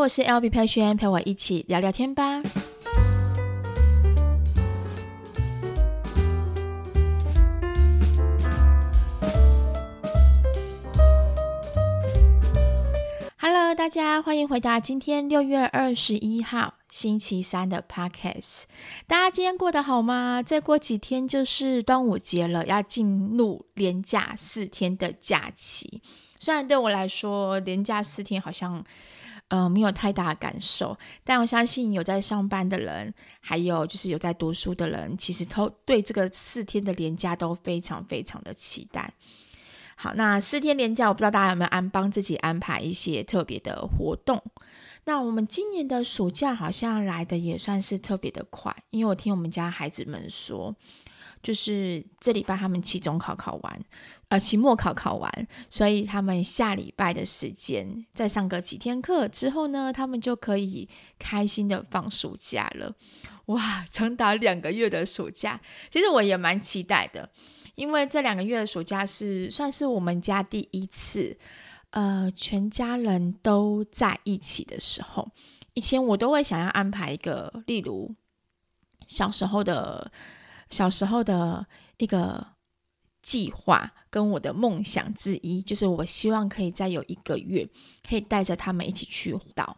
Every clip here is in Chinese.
我是 LB 佩萱，陪我一起聊聊天吧。Hello，大家欢迎回到今天六月二十一号星期三的 Podcast。大家今天过得好吗？再过几天就是端午节了，要进入连假四天的假期。虽然对我来说，连假四天好像，呃，没有太大的感受，但我相信有在上班的人，还有就是有在读书的人，其实都对这个四天的连假都非常非常的期待。好，那四天连假，我不知道大家有没有安帮自己安排一些特别的活动。那我们今年的暑假好像来的也算是特别的快，因为我听我们家孩子们说。就是这礼拜他们期中考考完，呃，期末考考完，所以他们下礼拜的时间再上个几天课之后呢，他们就可以开心的放暑假了。哇，长达两个月的暑假，其实我也蛮期待的，因为这两个月的暑假是算是我们家第一次，呃，全家人都在一起的时候。以前我都会想要安排一个，例如小时候的。小时候的一个计划跟我的梦想之一，就是我希望可以再有一个月，可以带着他们一起去岛，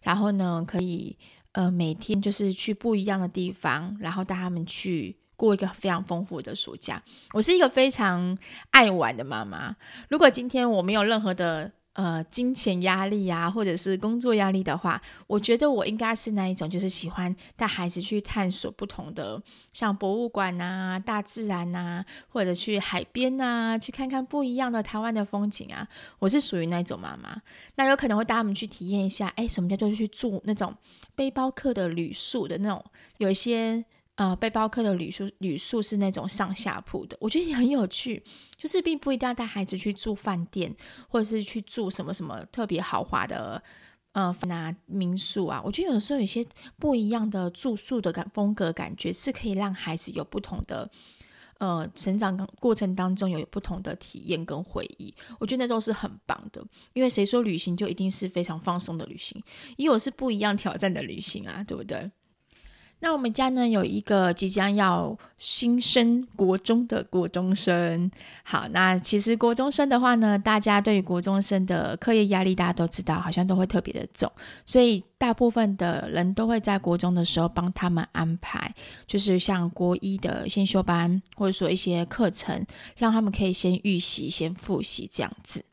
然后呢，可以呃每天就是去不一样的地方，然后带他们去过一个非常丰富的暑假。我是一个非常爱玩的妈妈，如果今天我没有任何的。呃，金钱压力啊，或者是工作压力的话，我觉得我应该是那一种，就是喜欢带孩子去探索不同的，像博物馆啊、大自然啊，或者去海边啊，去看看不一样的台湾的风景啊。我是属于那种妈妈，那有可能会带他们去体验一下，哎，什么叫做去住那种背包客的旅宿的那种，有一些。呃，背包客的旅宿，旅宿是那种上下铺的，我觉得也很有趣。就是并不一定要带孩子去住饭店，或者是去住什么什么特别豪华的呃那民宿啊。我觉得有时候有些不一样的住宿的感风格感觉，是可以让孩子有不同的呃成长过程当中有不同的体验跟回忆。我觉得那都是很棒的，因为谁说旅行就一定是非常放松的旅行？也有是不一样挑战的旅行啊，对不对？那我们家呢，有一个即将要新生国中的国中生。好，那其实国中生的话呢，大家对于国中生的课业压力，大家都知道，好像都会特别的重，所以大部分的人都会在国中的时候帮他们安排，就是像国一的先修班，或者说一些课程，让他们可以先预习、先复习这样子。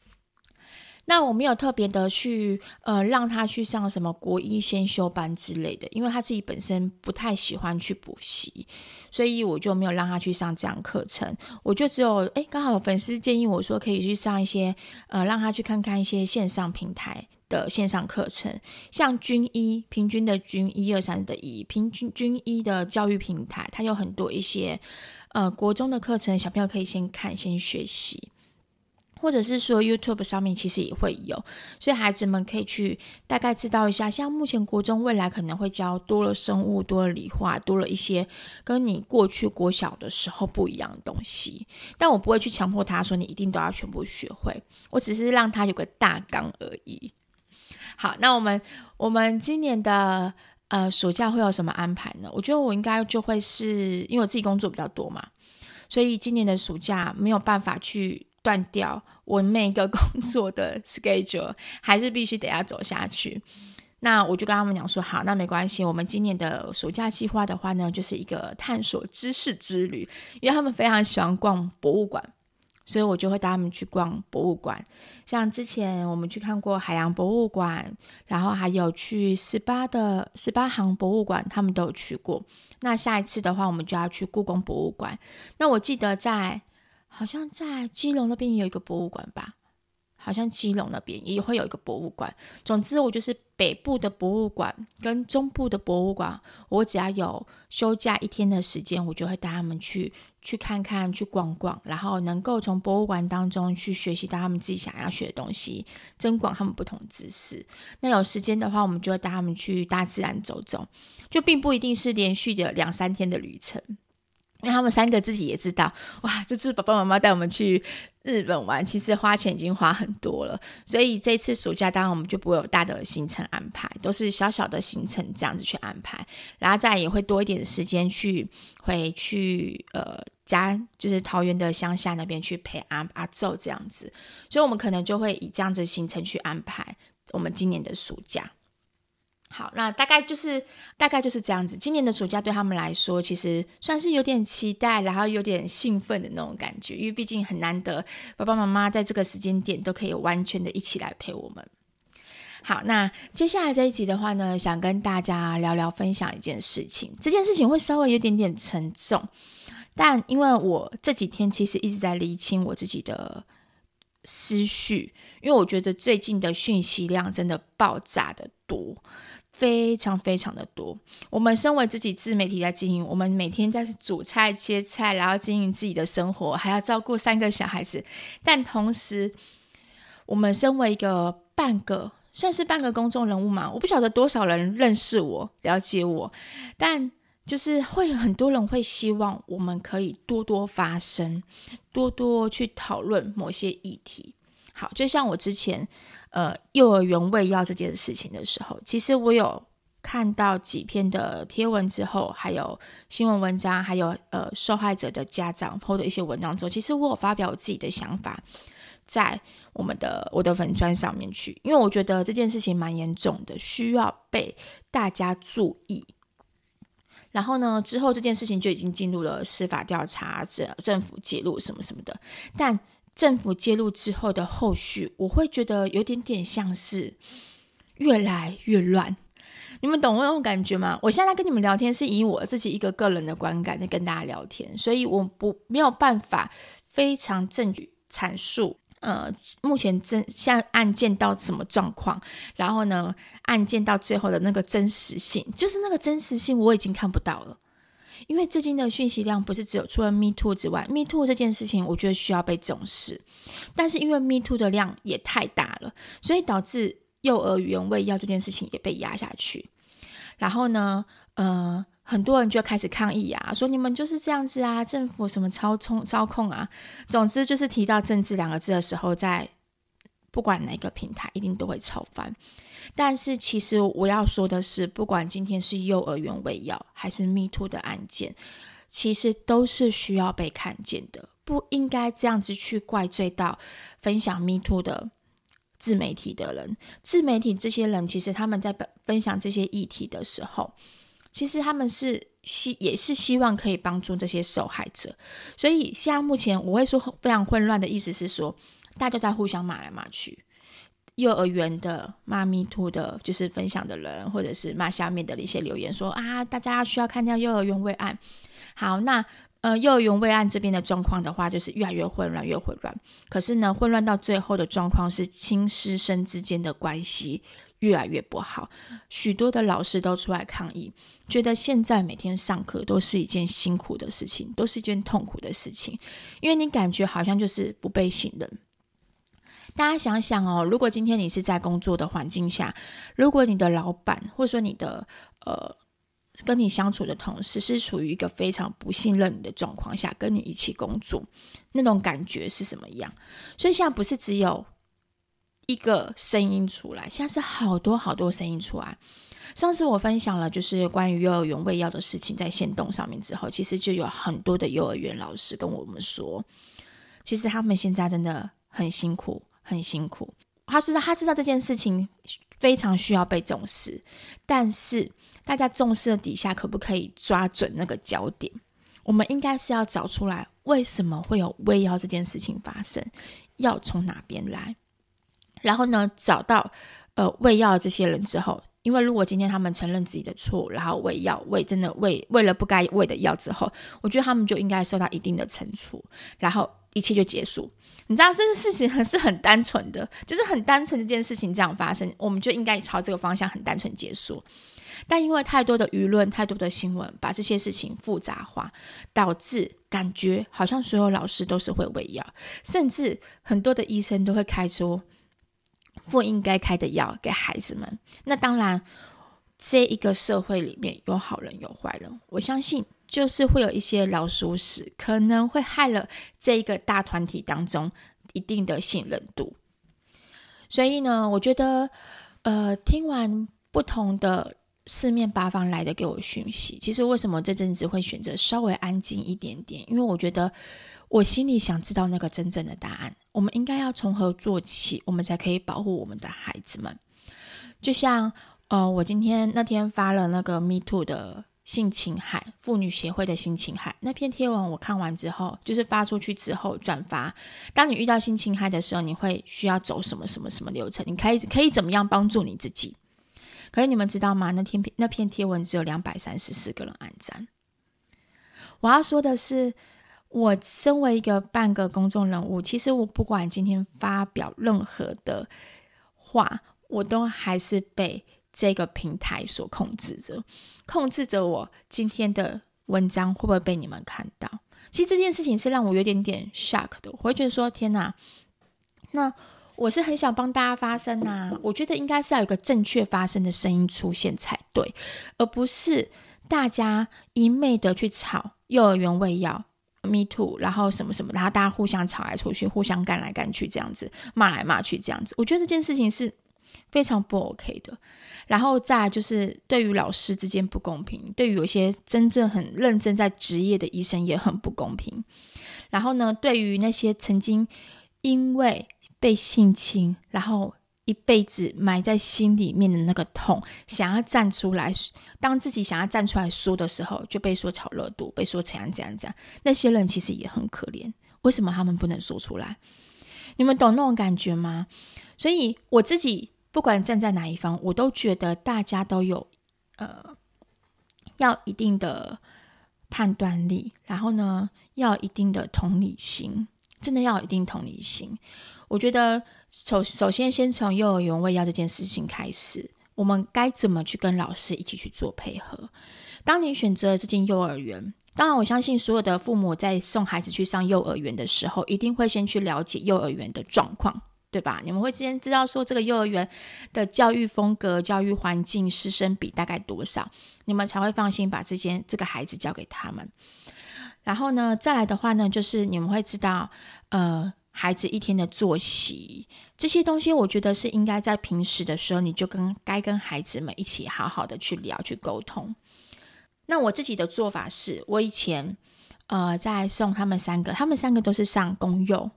那我没有特别的去呃让他去上什么国一先修班之类的，因为他自己本身不太喜欢去补习，所以我就没有让他去上这样课程。我就只有诶，刚好有粉丝建议我说可以去上一些呃让他去看看一些线上平台的线上课程，像均一平均的军一二三的一平均均一的教育平台，它有很多一些呃国中的课程，小朋友可以先看先学习。或者是说 YouTube 上面其实也会有，所以孩子们可以去大概知道一下，像目前国中未来可能会教多了生物、多了理化、多了一些跟你过去国小的时候不一样的东西。但我不会去强迫他说你一定都要全部学会，我只是让他有个大纲而已。好，那我们我们今年的呃暑假会有什么安排呢？我觉得我应该就会是因为我自己工作比较多嘛，所以今年的暑假没有办法去。断掉我每一个工作的 schedule，还是必须得要走下去。那我就跟他们讲说，好，那没关系。我们今年的暑假计划的话呢，就是一个探索知识之旅，因为他们非常喜欢逛博物馆，所以我就会带他们去逛博物馆。像之前我们去看过海洋博物馆，然后还有去十八的十八行博物馆，他们都有去过。那下一次的话，我们就要去故宫博物馆。那我记得在。好像在基隆那边也有一个博物馆吧，好像基隆那边也会有一个博物馆。总之，我就是北部的博物馆跟中部的博物馆，我只要有休假一天的时间，我就会带他们去去看看、去逛逛，然后能够从博物馆当中去学习到他们自己想要学的东西，增广他们不同知识。那有时间的话，我们就会带他们去大自然走走，就并不一定是连续的两三天的旅程。因为他们三个自己也知道，哇，这次爸爸妈妈带我们去日本玩，其实花钱已经花很多了。所以这次暑假当然我们就不会有大的行程安排，都是小小的行程这样子去安排，然后再也会多一点时间去回去呃家，就是桃园的乡下那边去陪阿阿祖这样子。所以我们可能就会以这样子行程去安排我们今年的暑假。好，那大概就是大概就是这样子。今年的暑假对他们来说，其实算是有点期待，然后有点兴奋的那种感觉，因为毕竟很难得，爸爸妈妈在这个时间点都可以完全的一起来陪我们。好，那接下来这一集的话呢，想跟大家聊聊分享一件事情。这件事情会稍微有点点沉重，但因为我这几天其实一直在厘清我自己的思绪，因为我觉得最近的讯息量真的爆炸的多。非常非常的多。我们身为自己自媒体在经营，我们每天在煮菜、切菜，然后经营自己的生活，还要照顾三个小孩子。但同时，我们身为一个半个，算是半个公众人物嘛，我不晓得多少人认识我、了解我，但就是会有很多人会希望我们可以多多发声，多多去讨论某些议题。好，就像我之前。呃，幼儿园喂药这件事情的时候，其实我有看到几篇的贴文之后，还有新闻文章，还有呃受害者的家长 PO 的一些文章之后，其实我有发表我自己的想法在我们的我的粉专上面去，因为我觉得这件事情蛮严重的，需要被大家注意。然后呢，之后这件事情就已经进入了司法调查，政政府介入什么什么的，但。政府介入之后的后续，我会觉得有点点像是越来越乱。你们懂我那种感觉吗？我现在跟你们聊天是以我自己一个个人的观感在跟大家聊天，所以我不没有办法非常证据阐述。呃，目前真像案件到什么状况，然后呢，案件到最后的那个真实性，就是那个真实性，我已经看不到了。因为最近的讯息量不是只有除了 Me Too 之外，Me Too 这件事情我觉得需要被重视，但是因为 Me Too 的量也太大了，所以导致幼儿园喂药这件事情也被压下去。然后呢，呃，很多人就开始抗议啊，说你们就是这样子啊，政府什么操纵操控啊，总之就是提到政治两个字的时候，在不管哪个平台，一定都会炒翻。但是，其实我要说的是，不管今天是幼儿园喂药，还是 Me Too 的案件，其实都是需要被看见的，不应该这样子去怪罪到分享 Me Too 的自媒体的人。自媒体这些人，其实他们在分享这些议题的时候，其实他们是希也是希望可以帮助这些受害者。所以，现在目前我会说非常混乱的意思是说，大家都在互相骂来骂去。幼儿园的妈咪兔的，就是分享的人，或者是骂下面的一些留言说啊，大家需要看下幼儿园喂案。好，那呃，幼儿园喂案这边的状况的话，就是越来越混乱，越混乱。可是呢，混乱到最后的状况是亲师生之间的关系越来越不好。许多的老师都出来抗议，觉得现在每天上课都是一件辛苦的事情，都是一件痛苦的事情，因为你感觉好像就是不被信任。大家想想哦，如果今天你是在工作的环境下，如果你的老板或者说你的呃跟你相处的同事是处于一个非常不信任你的状况下，跟你一起工作，那种感觉是什么样？所以现在不是只有一个声音出来，现在是好多好多声音出来。上次我分享了就是关于幼儿园喂药的事情在线动上面之后，其实就有很多的幼儿园老师跟我们说，其实他们现在真的很辛苦。很辛苦，他知道他知道这件事情非常需要被重视，但是大家重视的底下可不可以抓准那个焦点？我们应该是要找出来为什么会有喂药这件事情发生，药从哪边来？然后呢，找到呃喂药这些人之后，因为如果今天他们承认自己的错，然后喂药喂真的喂喂了不该喂的药之后，我觉得他们就应该受到一定的惩处，然后一切就结束。你知道这个事情很是很单纯的，就是很单纯这件事情这样发生，我们就应该朝这个方向很单纯结束。但因为太多的舆论、太多的新闻，把这些事情复杂化，导致感觉好像所有老师都是会喂药，甚至很多的医生都会开出不应该开的药给孩子们。那当然，这一个社会里面有好人有坏人，我相信就是会有一些老鼠屎，可能会害了这一个大团体当中一定的信任度。所以呢，我觉得，呃，听完不同的四面八方来的给我讯息，其实为什么这阵子会选择稍微安静一点点？因为我觉得我心里想知道那个真正的答案。我们应该要从何做起，我们才可以保护我们的孩子们？就像，呃，我今天那天发了那个 Me Too 的。性侵害妇女协会的性侵害那篇贴文，我看完之后，就是发出去之后转发。当你遇到性侵害的时候，你会需要走什么什么什么流程？你可以可以怎么样帮助你自己？可是你们知道吗？那天那篇贴文只有两百三十四个人按赞。我要说的是，我身为一个半个公众人物，其实我不管今天发表任何的话，我都还是被。这个平台所控制着，控制着我今天的文章会不会被你们看到？其实这件事情是让我有点点 shock 的，我会觉得说：天哪！那我是很想帮大家发声呐，我觉得应该是要有个正确发声的声音出现才对，而不是大家一昧的去吵幼儿园喂药，me too，然后什么什么，然后大家互相吵来吵去，互相干来干去，这样子骂来骂去，这样子，我觉得这件事情是非常不 OK 的。然后再就是对于老师之间不公平，对于有些真正很认真在职业的医生也很不公平。然后呢，对于那些曾经因为被性侵，然后一辈子埋在心里面的那个痛，想要站出来，当自己想要站出来说的时候，就被说炒热度，被说怎样怎样怎样。那些人其实也很可怜，为什么他们不能说出来？你们懂那种感觉吗？所以我自己。不管站在哪一方，我都觉得大家都有，呃，要一定的判断力，然后呢，要一定的同理心，真的要有一定同理心。我觉得首首先先从幼儿园喂药这件事情开始，我们该怎么去跟老师一起去做配合？当你选择了这间幼儿园，当然我相信所有的父母在送孩子去上幼儿园的时候，一定会先去了解幼儿园的状况。对吧？你们会先知道说这个幼儿园的教育风格、教育环境、师生比大概多少，你们才会放心把这间这个孩子交给他们。然后呢，再来的话呢，就是你们会知道，呃，孩子一天的作息这些东西，我觉得是应该在平时的时候，你就跟该跟孩子们一起好好的去聊、去沟通。那我自己的做法是，我以前呃在送他们三个，他们三个都是上公幼。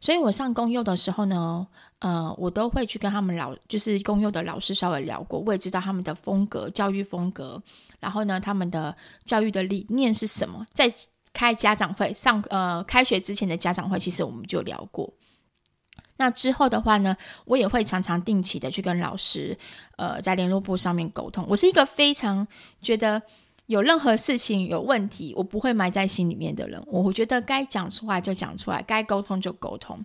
所以我上公幼的时候呢，呃，我都会去跟他们老，就是公幼的老师稍微聊过，我也知道他们的风格、教育风格，然后呢，他们的教育的理念是什么。在开家长会上，呃，开学之前的家长会，其实我们就聊过。那之后的话呢，我也会常常定期的去跟老师，呃，在联络部上面沟通。我是一个非常觉得。有任何事情有问题，我不会埋在心里面的人。我觉得该讲出来就讲出来，该沟通就沟通。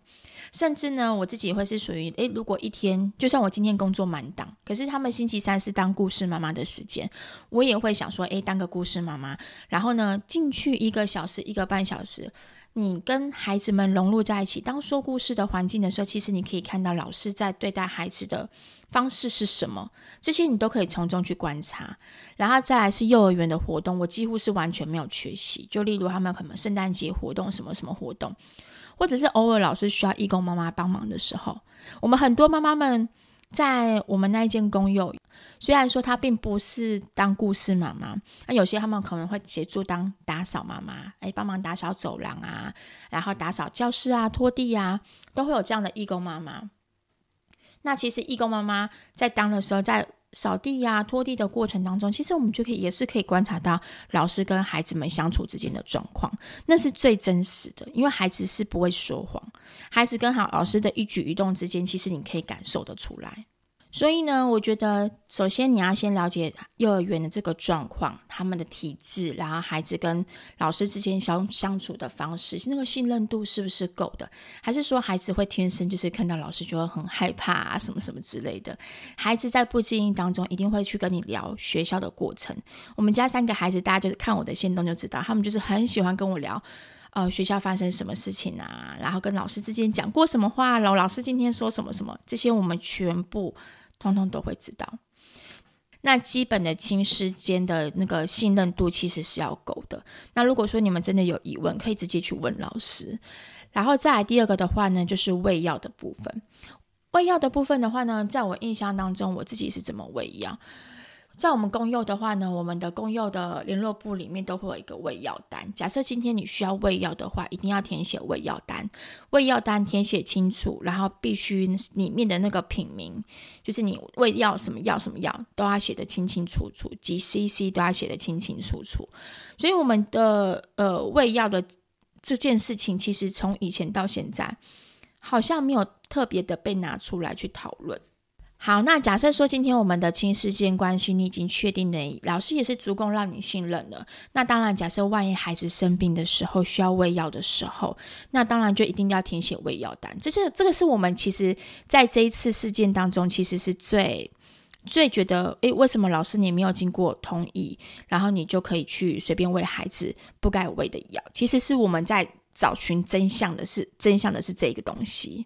甚至呢，我自己会是属于，诶，如果一天，就算我今天工作满档，可是他们星期三是当故事妈妈的时间，我也会想说，诶，当个故事妈妈，然后呢，进去一个小时，一个半小时。你跟孩子们融入在一起，当说故事的环境的时候，其实你可以看到老师在对待孩子的方式是什么，这些你都可以从中去观察。然后再来是幼儿园的活动，我几乎是完全没有缺席。就例如他们可能圣诞节活动什么什么活动，或者是偶尔老师需要义工妈妈帮忙的时候，我们很多妈妈们。在我们那一间公幼，虽然说她并不是当故事妈妈，那有些他们可能会协助当打扫妈妈，哎，帮忙打扫走廊啊，然后打扫教室啊、拖地啊，都会有这样的义工妈妈。那其实义工妈妈在当的时候，在扫地呀、啊、拖地的过程当中，其实我们就可以也是可以观察到老师跟孩子们相处之间的状况，那是最真实的，因为孩子是不会说谎，孩子跟好老师的一举一动之间，其实你可以感受得出来。所以呢，我觉得首先你要先了解幼儿园的这个状况，他们的体质，然后孩子跟老师之间相相处的方式，那个信任度是不是够的？还是说孩子会天生就是看到老师就会很害怕啊，什么什么之类的？孩子在不经意当中一定会去跟你聊学校的过程。我们家三个孩子，大家就是看我的限动就知道，他们就是很喜欢跟我聊，呃，学校发生什么事情啊，然后跟老师之间讲过什么话，老老师今天说什么什么，这些我们全部。通通都会知道。那基本的亲师间的那个信任度其实是要够的。那如果说你们真的有疑问，可以直接去问老师。然后再来第二个的话呢，就是喂药的部分。喂药的部分的话呢，在我印象当中，我自己是怎么喂药？在我们公幼的话呢，我们的公幼的联络部里面都会有一个喂药单。假设今天你需要喂药的话，一定要填写喂药单。喂药单填写清楚，然后必须里面的那个品名，就是你喂药什么药什么药都要写得清清楚楚，几 CC 都要写得清清楚楚。所以我们的呃喂药的这件事情，其实从以前到现在，好像没有特别的被拿出来去讨论。好，那假设说今天我们的亲师间关系你已经确定了，老师也是足够让你信任了。那当然，假设万一孩子生病的时候需要喂药的时候，那当然就一定要填写喂药单。这是这个是我们其实在这一次事件当中，其实是最最觉得，诶，为什么老师你没有经过同意，然后你就可以去随便喂孩子不该喂的药？其实是我们在找寻真相的是真相的是这个东西。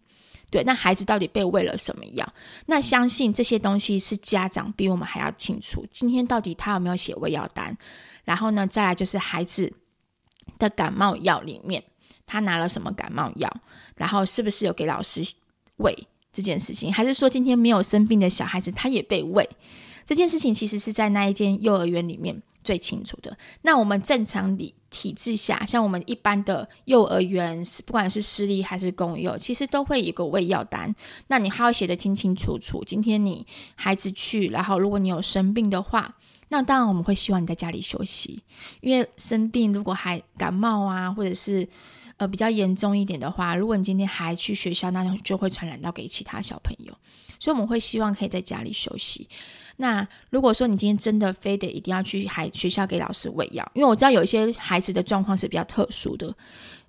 对，那孩子到底被喂了什么药？那相信这些东西是家长比我们还要清楚。今天到底他有没有写喂药单？然后呢，再来就是孩子的感冒药里面，他拿了什么感冒药？然后是不是有给老师喂这件事情？还是说今天没有生病的小孩子他也被喂？这件事情其实是在那一间幼儿园里面最清楚的。那我们正常理体制下，像我们一般的幼儿园，是不管是私立还是公幼，其实都会有个喂药单。那你还要写得清清楚楚。今天你孩子去，然后如果你有生病的话，那当然我们会希望你在家里休息，因为生病如果还感冒啊，或者是呃比较严重一点的话，如果你今天还去学校，那就会传染到给其他小朋友。所以我们会希望可以在家里休息。那如果说你今天真的非得一定要去孩学校给老师喂药，因为我知道有一些孩子的状况是比较特殊的，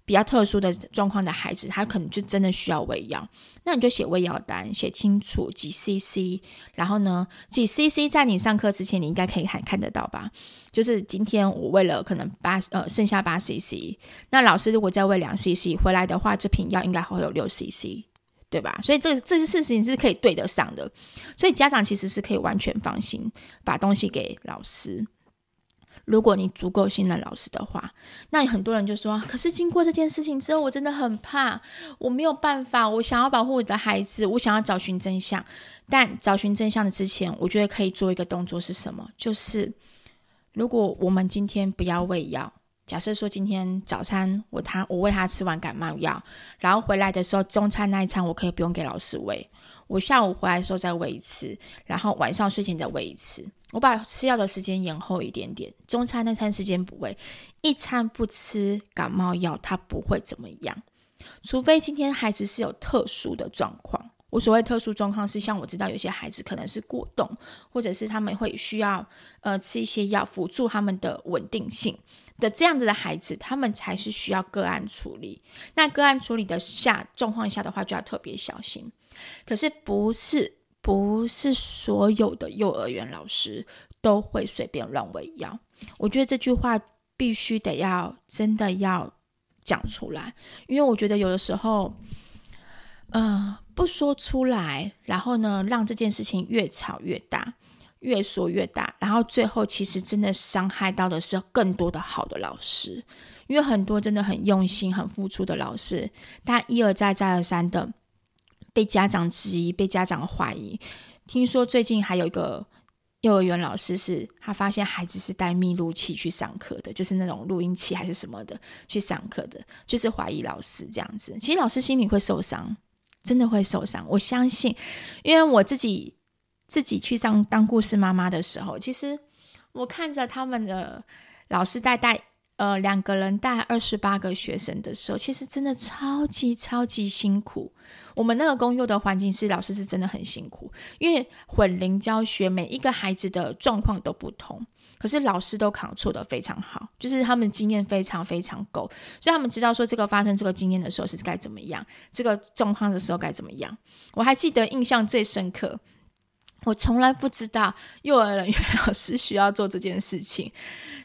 比较特殊的状况的孩子，他可能就真的需要喂药。那你就写喂药单，写清楚几 CC，然后呢几 CC，在你上课之前你应该可以看看得到吧？就是今天我喂了可能八呃剩下八 CC，那老师如果再喂两 CC 回来的话，这瓶药应该会有六 CC。对吧？所以这这些事情是可以对得上的，所以家长其实是可以完全放心把东西给老师。如果你足够信任老师的话，那很多人就说：“可是经过这件事情之后，我真的很怕，我没有办法，我想要保护我的孩子，我想要找寻真相。但找寻真相的之前，我觉得可以做一个动作是什么？就是如果我们今天不要喂药。”假设说今天早餐我他我喂他吃完感冒药，然后回来的时候中餐那一餐我可以不用给老师喂，我下午回来的时候再喂一次，然后晚上睡前再喂一次，我把吃药的时间延后一点点，中餐那餐时间不喂，一餐不吃感冒药他不会怎么样，除非今天孩子是有特殊的状况。我所谓特殊状况是像我知道有些孩子可能是过动，或者是他们会需要呃吃一些药辅助他们的稳定性。的这样子的孩子，他们才是需要个案处理。那个案处理的下状况下的话，就要特别小心。可是不是不是所有的幼儿园老师都会随便乱喂药。我觉得这句话必须得要真的要讲出来，因为我觉得有的时候，嗯、呃，不说出来，然后呢，让这件事情越吵越大。越说越大，然后最后其实真的伤害到的是更多的好的老师，因为很多真的很用心、很付出的老师，他一而再、再而三的被家长质疑、被家长怀疑。听说最近还有一个幼儿园老师是，他发现孩子是带密录器去上课的，就是那种录音器还是什么的去上课的，就是怀疑老师这样子。其实老师心里会受伤，真的会受伤。我相信，因为我自己。自己去上当故事妈妈的时候，其实我看着他们的老师带带呃两个人带二十八个学生的时候，其实真的超级超级辛苦。我们那个公幼的环境是老师是真的很辛苦，因为混龄教学，每一个孩子的状况都不同，可是老师都扛错的非常好，就是他们经验非常非常够，所以他们知道说这个发生这个经验的时候是该怎么样，这个状况的时候该怎么样。我还记得印象最深刻。我从来不知道幼儿园老师需要做这件事情。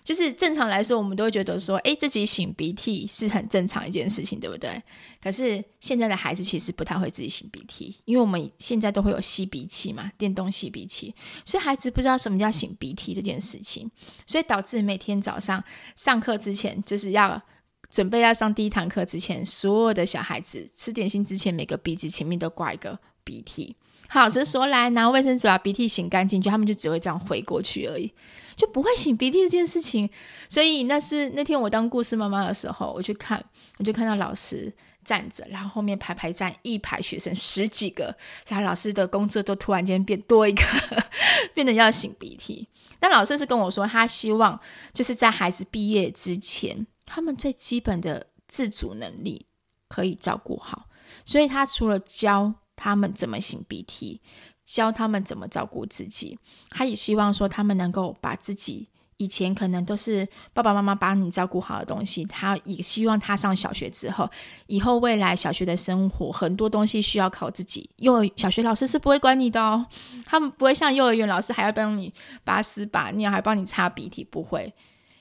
就是正常来说，我们都会觉得说，诶，自己擤鼻涕是很正常一件事情，对不对？可是现在的孩子其实不太会自己擤鼻涕，因为我们现在都会有吸鼻器嘛，电动吸鼻器，所以孩子不知道什么叫擤鼻涕这件事情，所以导致每天早上上课之前，就是要准备要上第一堂课之前，所有的小孩子吃点心之前，每个鼻子前面都挂一个鼻涕。好，这说来拿卫生纸把鼻涕擤干净，就他们就只会这样回过去而已，就不会擤鼻涕这件事情。所以那是那天我当故事妈妈的时候，我去看，我就看到老师站着，然后后面排排站一排学生十几个，然后老师的工作都突然间变多一个，变得要擤鼻涕。那老师是跟我说，他希望就是在孩子毕业之前，他们最基本的自主能力可以照顾好，所以他除了教。他们怎么擤鼻涕，教他们怎么照顾自己。他也希望说，他们能够把自己以前可能都是爸爸妈妈帮你照顾好的东西，他也希望他上小学之后，以后未来小学的生活很多东西需要靠自己。幼儿小学老师是不会管你的哦，他们不会像幼儿园老师还要帮你把屎把尿，还帮你擦鼻涕，不会。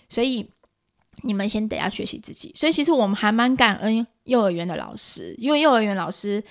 所以你们先得要学习自己。所以其实我们还蛮感恩幼儿园的老师，因为幼儿园老师。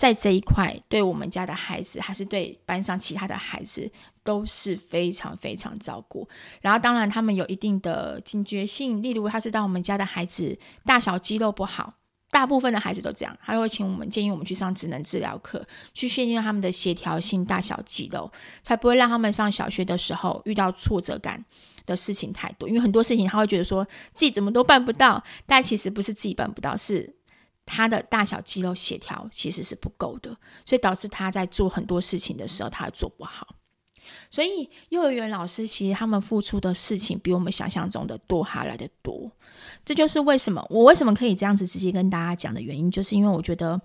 在这一块，对我们家的孩子，还是对班上其他的孩子，都是非常非常照顾。然后，当然他们有一定的警觉性，例如他知道我们家的孩子大小肌肉不好，大部分的孩子都这样，他会请我们建议我们去上职能治疗课，去训练他们的协调性、大小肌肉，才不会让他们上小学的时候遇到挫折感的事情太多。因为很多事情他会觉得说自己怎么都办不到，但其实不是自己办不到，是。他的大小肌肉协调其实是不够的，所以导致他在做很多事情的时候，他做不好。所以幼儿园老师其实他们付出的事情比我们想象中的多，还来得多。这就是为什么我为什么可以这样子直接跟大家讲的原因，就是因为我觉得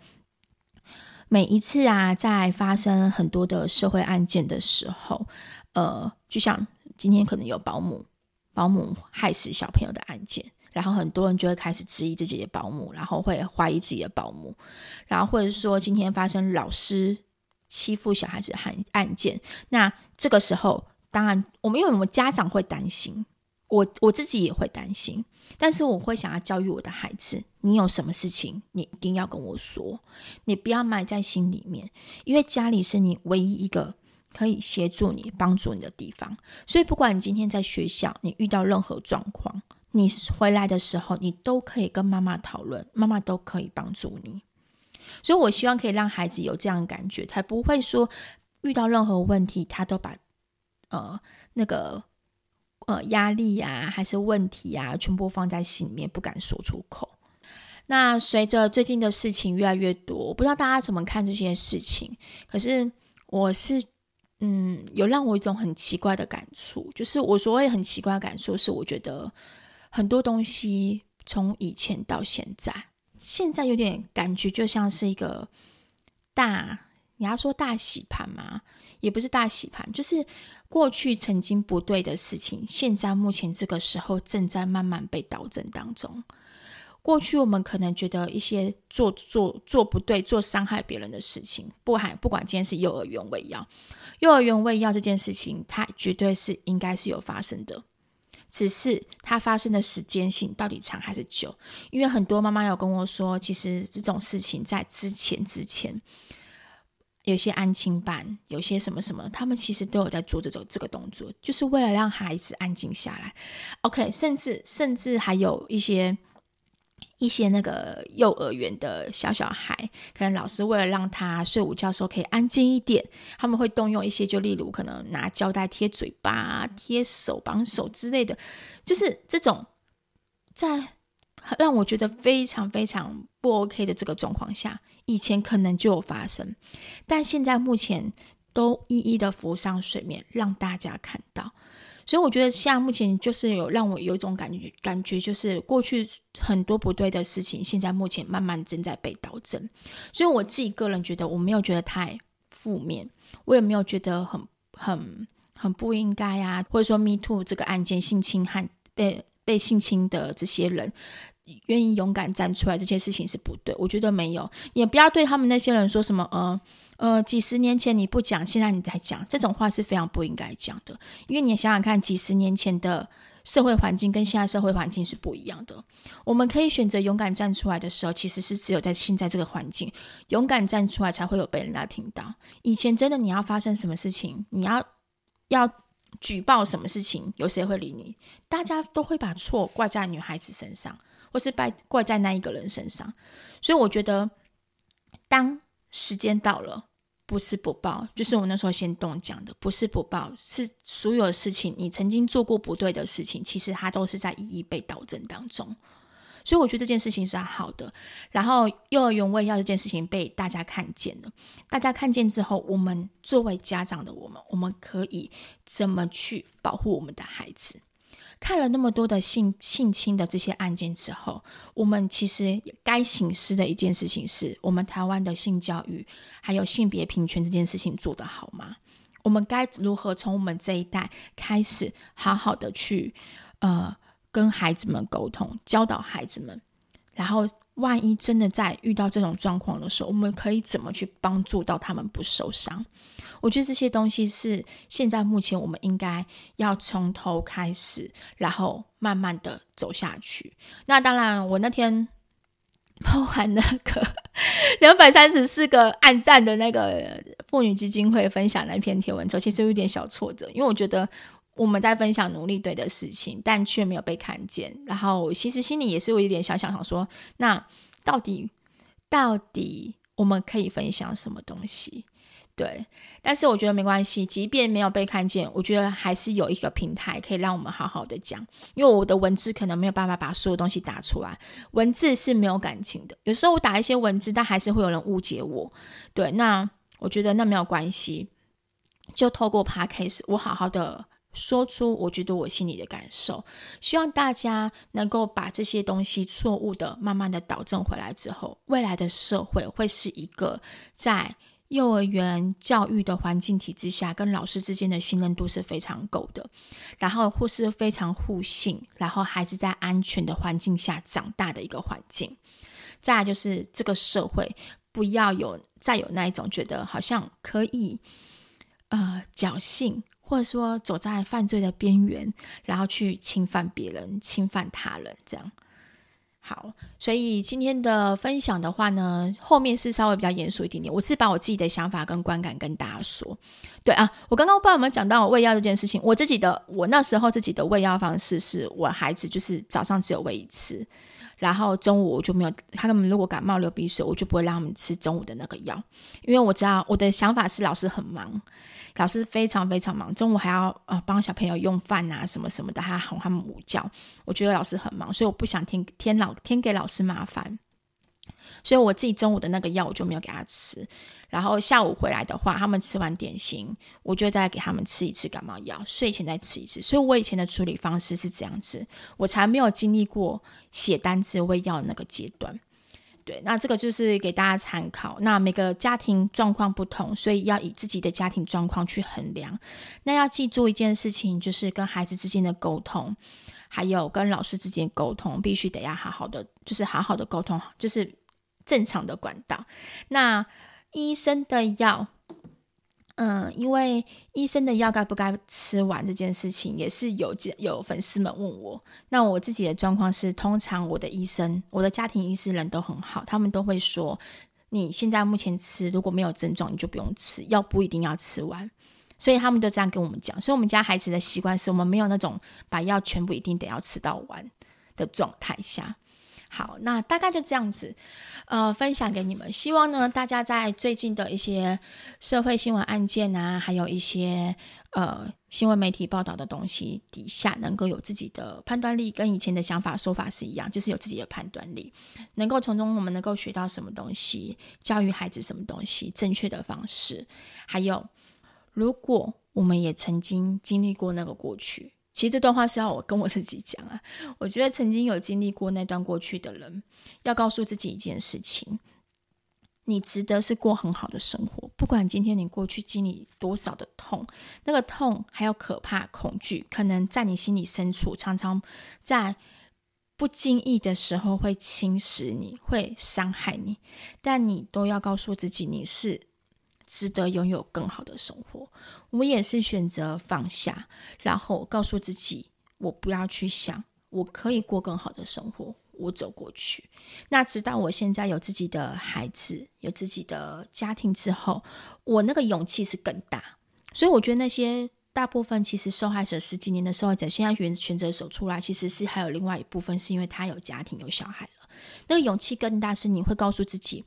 每一次啊，在发生很多的社会案件的时候，呃，就像今天可能有保姆保姆害死小朋友的案件。然后很多人就会开始质疑自己的保姆，然后会怀疑自己的保姆，然后或者说今天发生老师欺负小孩子的案案件，那这个时候当然我们因为我们家长会担心，我我自己也会担心，但是我会想要教育我的孩子，你有什么事情你一定要跟我说，你不要埋在心里面，因为家里是你唯一一个可以协助你、帮助你的地方，所以不管你今天在学校你遇到任何状况。你回来的时候，你都可以跟妈妈讨论，妈妈都可以帮助你。所以，我希望可以让孩子有这样的感觉，才不会说遇到任何问题，他都把呃那个呃压力呀、啊，还是问题呀、啊，全部放在心里面，不敢说出口。那随着最近的事情越来越多，我不知道大家怎么看这些事情。可是，我是嗯，有让我一种很奇怪的感触，就是我所谓很奇怪的感触，是我觉得。很多东西从以前到现在，现在有点感觉就像是一个大，你要说大洗盘吗？也不是大洗盘，就是过去曾经不对的事情，现在目前这个时候正在慢慢被导正当中。过去我们可能觉得一些做做做不对、做伤害别人的事情，不还不管今天是幼儿园喂药，幼儿园喂药这件事情，它绝对是应该是有发生的。只是它发生的时间性到底长还是久？因为很多妈妈有跟我说，其实这种事情在之前之前，有些安亲班，有些什么什么，他们其实都有在做这种这个动作，就是为了让孩子安静下来。OK，甚至甚至还有一些。一些那个幼儿园的小小孩，可能老师为了让他睡午觉的时候可以安静一点，他们会动用一些，就例如可能拿胶带贴嘴巴、贴手、绑手之类的，就是这种在让我觉得非常非常不 OK 的这个状况下，以前可能就有发生，但现在目前都一一的浮上水面，让大家看到。所以我觉得现在目前就是有让我有一种感觉，感觉就是过去很多不对的事情，现在目前慢慢正在被导正。所以我自己个人觉得，我没有觉得太负面，我也没有觉得很很很不应该啊，或者说 Me Too 这个案件性侵害被被性侵的这些人愿意勇敢站出来，这件事情是不对。我觉得没有，也不要对他们那些人说什么，呃呃，几十年前你不讲，现在你在讲，这种话是非常不应该讲的。因为你想想看，几十年前的社会环境跟现在社会环境是不一样的。我们可以选择勇敢站出来的时候，其实是只有在现在这个环境，勇敢站出来才会有被人家听到。以前真的你要发生什么事情，你要要。举报什么事情，有谁会理你？大家都会把错怪在女孩子身上，或是怪怪在那一个人身上。所以我觉得，当时间到了，不是不报，就是我那时候先动讲的，不是不报，是所有事情，你曾经做过不对的事情，其实它都是在一一被导正当中。所以我觉得这件事情是好的，然后幼儿园卫药这件事情被大家看见了，大家看见之后，我们作为家长的我们，我们可以怎么去保护我们的孩子？看了那么多的性性侵的这些案件之后，我们其实该醒思的一件事情是，我们台湾的性教育还有性别平权这件事情做得好吗？我们该如何从我们这一代开始，好好的去呃。跟孩子们沟通，教导孩子们，然后万一真的在遇到这种状况的时候，我们可以怎么去帮助到他们不受伤？我觉得这些东西是现在目前我们应该要从头开始，然后慢慢的走下去。那当然，我那天包含那个 两百三十四个暗赞的那个妇女基金会分享那篇贴文之后，其实有点小挫折，因为我觉得。我们在分享努力对的事情，但却没有被看见。然后其实心里也是有一点小想想说，那到底到底我们可以分享什么东西？对，但是我觉得没关系，即便没有被看见，我觉得还是有一个平台可以让我们好好的讲。因为我的文字可能没有办法把所有东西打出来，文字是没有感情的。有时候我打一些文字，但还是会有人误解我。对，那我觉得那没有关系，就透过 Podcast，我好好的。说出我觉得我心里的感受，希望大家能够把这些东西错误的慢慢的导正回来之后，未来的社会会是一个在幼儿园教育的环境体制下，跟老师之间的信任度是非常够的，然后或是非常互信，然后孩子在安全的环境下长大的一个环境。再来就是这个社会不要有再有那一种觉得好像可以呃侥幸。或者说走在犯罪的边缘，然后去侵犯别人、侵犯他人，这样好。所以今天的分享的话呢，后面是稍微比较严肃一点点。我是把我自己的想法跟观感跟大家说。对啊，我刚刚不知道有没有讲到我喂药这件事情。我自己的，我那时候自己的喂药方式是我孩子就是早上只有喂一次，然后中午我就没有。他们如果感冒流鼻水，我就不会让他们吃中午的那个药，因为我知道我的想法是老师很忙。老师非常非常忙，中午还要呃帮小朋友用饭啊什么什么的，还哄他们午觉。我觉得老师很忙，所以我不想添添老添给老师麻烦，所以我自己中午的那个药我就没有给他吃。然后下午回来的话，他们吃完点心，我就再给他们吃一次感冒药，睡前再吃一次。所以我以前的处理方式是这样子，我才没有经历过写单子喂药的那个阶段。对，那这个就是给大家参考。那每个家庭状况不同，所以要以自己的家庭状况去衡量。那要记住一件事情，就是跟孩子之间的沟通，还有跟老师之间沟通，必须得要好好的，就是好好的沟通，就是正常的管道。那医生的药。嗯，因为医生的药该不该吃完这件事情，也是有有粉丝们问我。那我自己的状况是，通常我的医生，我的家庭医师人都很好，他们都会说，你现在目前吃，如果没有症状，你就不用吃，药不一定要吃完。所以他们都这样跟我们讲。所以我们家孩子的习惯是我们没有那种把药全部一定得要吃到完的状态下。好，那大概就这样子，呃，分享给你们。希望呢，大家在最近的一些社会新闻案件啊，还有一些呃新闻媒体报道的东西底下，能够有自己的判断力，跟以前的想法说法是一样，就是有自己的判断力，能够从中我们能够学到什么东西，教育孩子什么东西，正确的方式。还有，如果我们也曾经经历过那个过去。其实这段话是要我跟我自己讲啊。我觉得曾经有经历过那段过去的人，要告诉自己一件事情：你值得是过很好的生活。不管今天你过去经历多少的痛，那个痛还有可怕、恐惧，可能在你心里深处常常在不经意的时候会侵蚀你，会伤害你，但你都要告诉自己，你是值得拥有更好的生活。我也是选择放下，然后告诉自己，我不要去想，我可以过更好的生活，我走过去。那直到我现在有自己的孩子，有自己的家庭之后，我那个勇气是更大。所以我觉得那些。大部分其实受害者十几年的受害者，现在选选择走出来，其实是还有另外一部分，是因为他有家庭有小孩了。那个勇气更大，是你会告诉自己：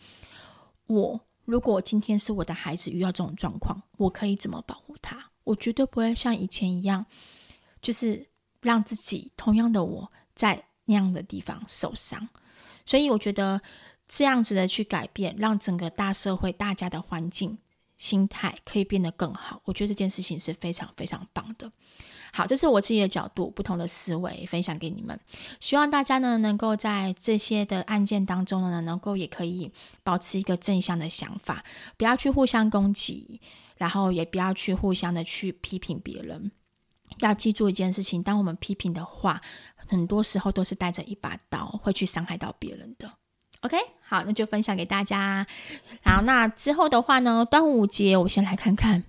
我如果今天是我的孩子遇到这种状况，我可以怎么保护他？我绝对不会像以前一样，就是让自己同样的我在那样的地方受伤。所以我觉得这样子的去改变，让整个大社会大家的环境。心态可以变得更好，我觉得这件事情是非常非常棒的。好，这是我自己的角度，不同的思维分享给你们。希望大家呢，能够在这些的案件当中呢，能够也可以保持一个正向的想法，不要去互相攻击，然后也不要去互相的去批评别人。要记住一件事情，当我们批评的话，很多时候都是带着一把刀，会去伤害到别人的。OK，好，那就分享给大家。然后那之后的话呢，端午节我先来看看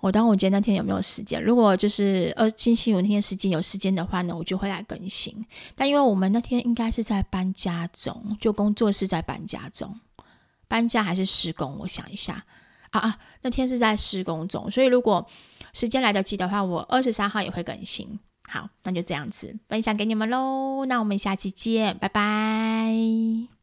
我端午节那天有没有时间。如果就是呃星期五那天时间有时间的话呢，我就会来更新。但因为我们那天应该是在搬家中，就工作室在搬家中，搬家还是施工？我想一下啊啊，那天是在施工中，所以如果时间来得及的话，我二十三号也会更新。好，那就这样子分享给你们喽。那我们下期见，拜拜。